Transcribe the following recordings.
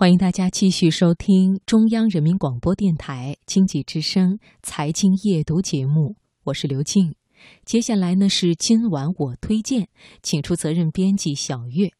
欢迎大家继续收听中央人民广播电台经济之声财经夜读节目，我是刘静。接下来呢是今晚我推荐，请出责任编辑小月。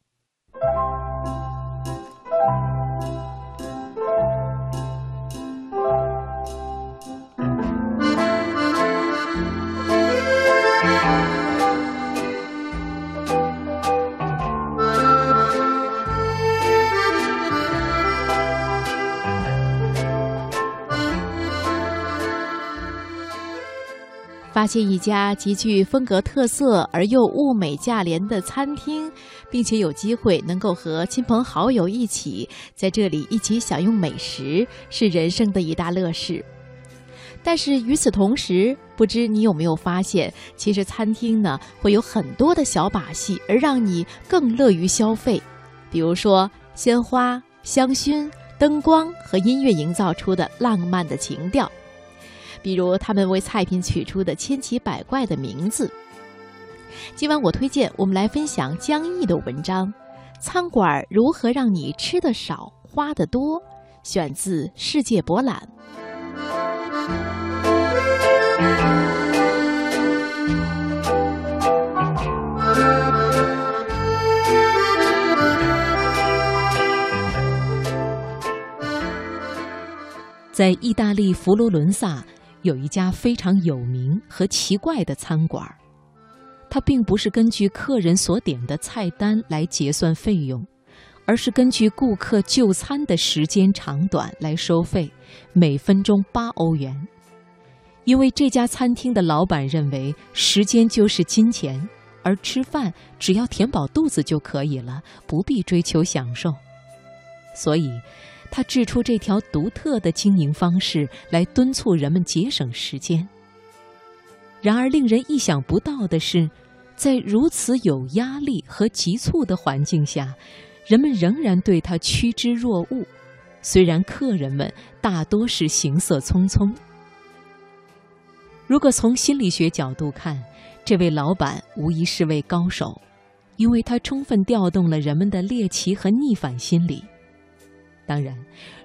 发现一家极具风格特色而又物美价廉的餐厅，并且有机会能够和亲朋好友一起在这里一起享用美食，是人生的一大乐事。但是与此同时，不知你有没有发现，其实餐厅呢会有很多的小把戏，而让你更乐于消费。比如说鲜花、香薰、灯光和音乐营造出的浪漫的情调。比如他们为菜品取出的千奇百怪的名字。今晚我推荐我们来分享江毅的文章《餐馆如何让你吃得少花得多》，选自《世界博览》。在意大利佛罗伦萨。有一家非常有名和奇怪的餐馆它并不是根据客人所点的菜单来结算费用，而是根据顾客就餐的时间长短来收费，每分钟八欧元。因为这家餐厅的老板认为时间就是金钱，而吃饭只要填饱肚子就可以了，不必追求享受，所以。他制出这条独特的经营方式来敦促人们节省时间。然而，令人意想不到的是，在如此有压力和急促的环境下，人们仍然对他趋之若鹜。虽然客人们大多是行色匆匆。如果从心理学角度看，这位老板无疑是位高手，因为他充分调动了人们的猎奇和逆反心理。当然，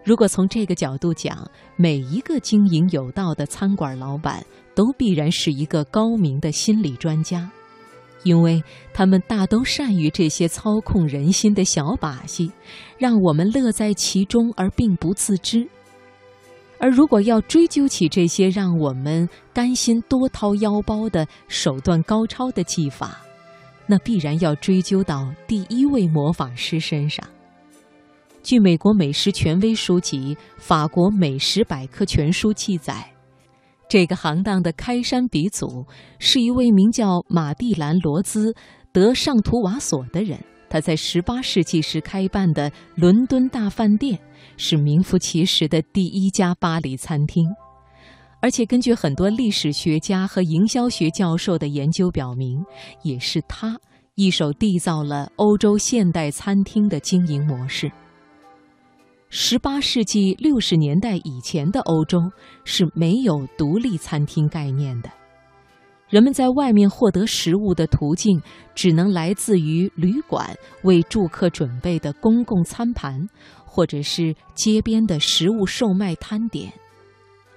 如果从这个角度讲，每一个经营有道的餐馆老板都必然是一个高明的心理专家，因为他们大都善于这些操控人心的小把戏，让我们乐在其中而并不自知。而如果要追究起这些让我们甘心多掏腰包的手段高超的技法，那必然要追究到第一位魔法师身上。据美国美食权威书籍《法国美食百科全书》记载，这个行当的开山鼻祖是一位名叫马蒂兰·罗兹·德尚图瓦索的人。他在18世纪时开办的伦敦大饭店是名副其实的第一家巴黎餐厅，而且根据很多历史学家和营销学教授的研究表明，也是他一手缔造了欧洲现代餐厅的经营模式。十八世纪六十年代以前的欧洲是没有独立餐厅概念的，人们在外面获得食物的途径只能来自于旅馆为住客准备的公共餐盘，或者是街边的食物售卖摊点。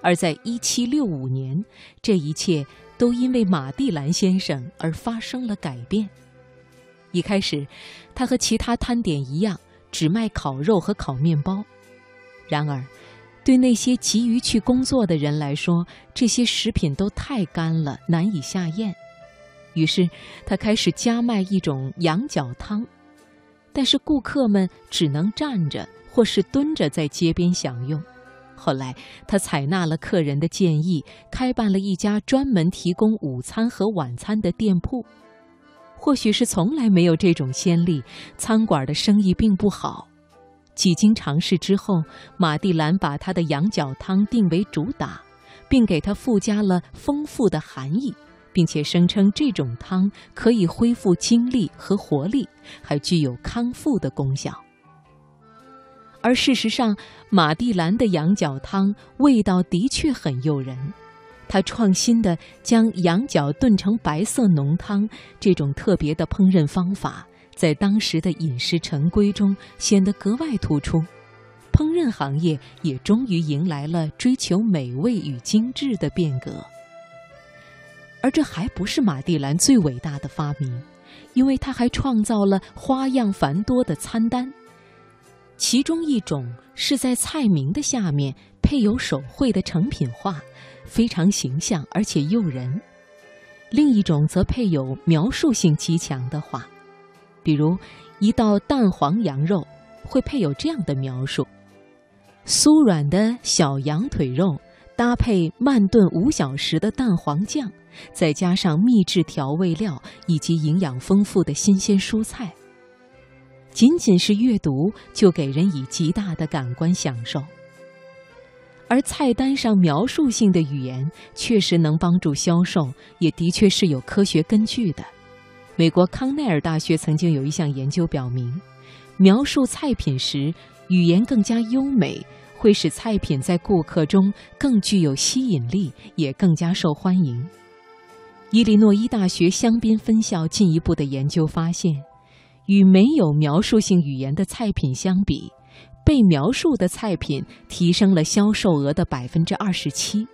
而在一七六五年，这一切都因为马蒂兰先生而发生了改变。一开始，他和其他摊点一样。只卖烤肉和烤面包，然而，对那些急于去工作的人来说，这些食品都太干了，难以下咽。于是，他开始加卖一种羊角汤，但是顾客们只能站着或是蹲着在街边享用。后来，他采纳了客人的建议，开办了一家专门提供午餐和晚餐的店铺。或许是从来没有这种先例，餐馆的生意并不好。几经尝试之后，马蒂兰把他的羊角汤定为主打，并给他附加了丰富的含义，并且声称这种汤可以恢复精力和活力，还具有康复的功效。而事实上，马蒂兰的羊角汤味道的确很诱人。他创新的将羊角炖成白色浓汤，这种特别的烹饪方法，在当时的饮食陈规中显得格外突出。烹饪行业也终于迎来了追求美味与精致的变革。而这还不是马蒂兰最伟大的发明，因为他还创造了花样繁多的餐单。其中一种是在菜名的下面配有手绘的成品画，非常形象而且诱人；另一种则配有描述性极强的话，比如一道蛋黄羊肉会配有这样的描述：酥软的小羊腿肉搭配慢炖五小时的蛋黄酱，再加上秘制调味料以及营养丰富的新鲜蔬菜。仅仅是阅读就给人以极大的感官享受，而菜单上描述性的语言确实能帮助销售，也的确是有科学根据的。美国康奈尔大学曾经有一项研究表明，描述菜品时语言更加优美，会使菜品在顾客中更具有吸引力，也更加受欢迎。伊利诺伊大学香槟分校进一步的研究发现。与没有描述性语言的菜品相比，被描述的菜品提升了销售额的百分之二十七。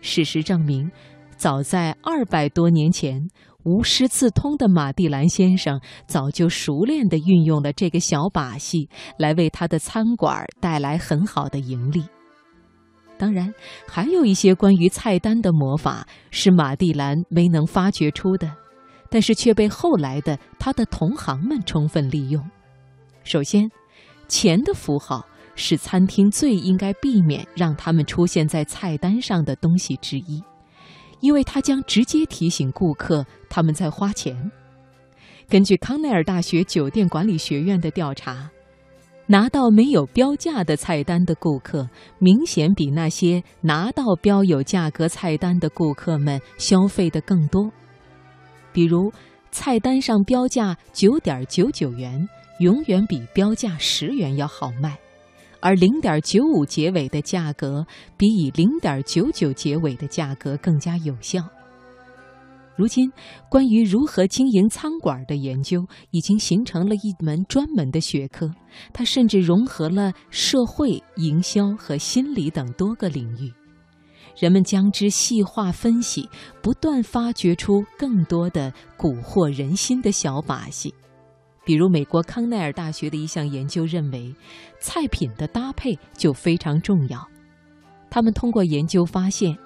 事实证明，早在二百多年前，无师自通的马蒂兰先生早就熟练地运用了这个小把戏，来为他的餐馆带来很好的盈利。当然，还有一些关于菜单的魔法是马蒂兰没能发掘出的。但是却被后来的他的同行们充分利用。首先，钱的符号是餐厅最应该避免让他们出现在菜单上的东西之一，因为它将直接提醒顾客他们在花钱。根据康奈尔大学酒店管理学院的调查，拿到没有标价的菜单的顾客，明显比那些拿到标有价格菜单的顾客们消费的更多。比如，菜单上标价九点九九元，永远比标价十元要好卖；而零点九五结尾的价格，比以零点九九结尾的价格更加有效。如今，关于如何经营餐馆的研究已经形成了一门专门的学科，它甚至融合了社会、营销和心理等多个领域。人们将之细化分析，不断发掘出更多的蛊惑人心的小把戏。比如，美国康奈尔大学的一项研究认为，菜品的搭配就非常重要。他们通过研究发现，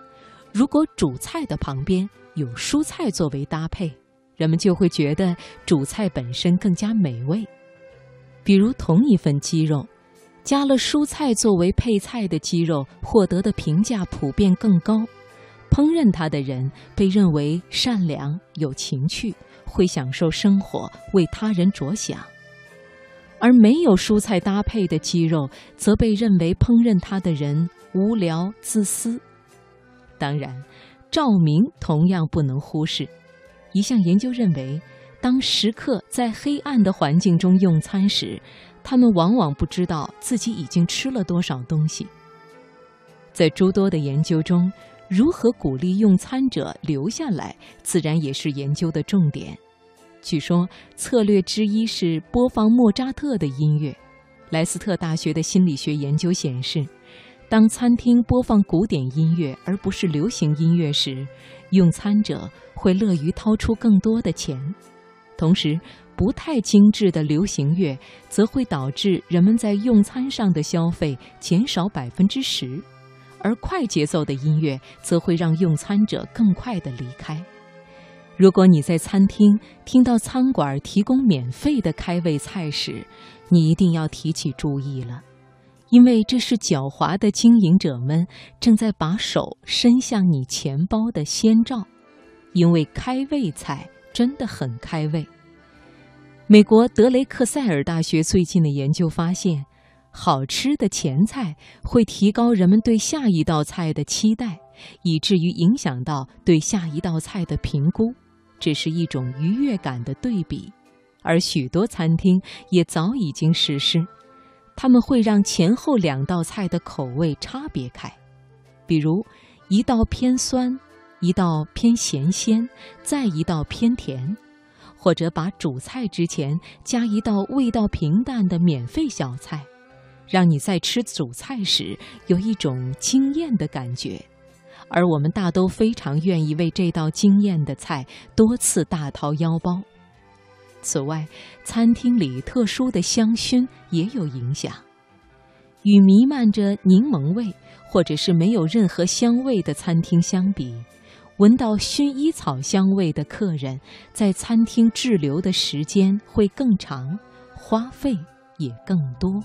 如果主菜的旁边有蔬菜作为搭配，人们就会觉得主菜本身更加美味。比如，同一份鸡肉。加了蔬菜作为配菜的鸡肉获得的评价普遍更高，烹饪它的人被认为善良、有情趣，会享受生活，为他人着想；而没有蔬菜搭配的鸡肉则被认为烹饪它的人无聊、自私。当然，照明同样不能忽视。一项研究认为，当食客在黑暗的环境中用餐时，他们往往不知道自己已经吃了多少东西。在诸多的研究中，如何鼓励用餐者留下来，自然也是研究的重点。据说，策略之一是播放莫扎特的音乐。莱斯特大学的心理学研究显示，当餐厅播放古典音乐而不是流行音乐时，用餐者会乐于掏出更多的钱。同时，不太精致的流行乐则会导致人们在用餐上的消费减少百分之十，而快节奏的音乐则会让用餐者更快地离开。如果你在餐厅听到餐馆提供免费的开胃菜时，你一定要提起注意了，因为这是狡猾的经营者们正在把手伸向你钱包的先兆，因为开胃菜。真的很开胃。美国德雷克塞尔大学最近的研究发现，好吃的前菜会提高人们对下一道菜的期待，以至于影响到对下一道菜的评估。只是一种愉悦感的对比，而许多餐厅也早已经实施。他们会让前后两道菜的口味差别开，比如一道偏酸。一道偏咸鲜，再一道偏甜，或者把主菜之前加一道味道平淡的免费小菜，让你在吃主菜时有一种惊艳的感觉，而我们大都非常愿意为这道惊艳的菜多次大掏腰包。此外，餐厅里特殊的香薰也有影响，与弥漫着柠檬味或者是没有任何香味的餐厅相比，闻到薰衣草香味的客人在餐厅滞留的时间会更长，花费也更多。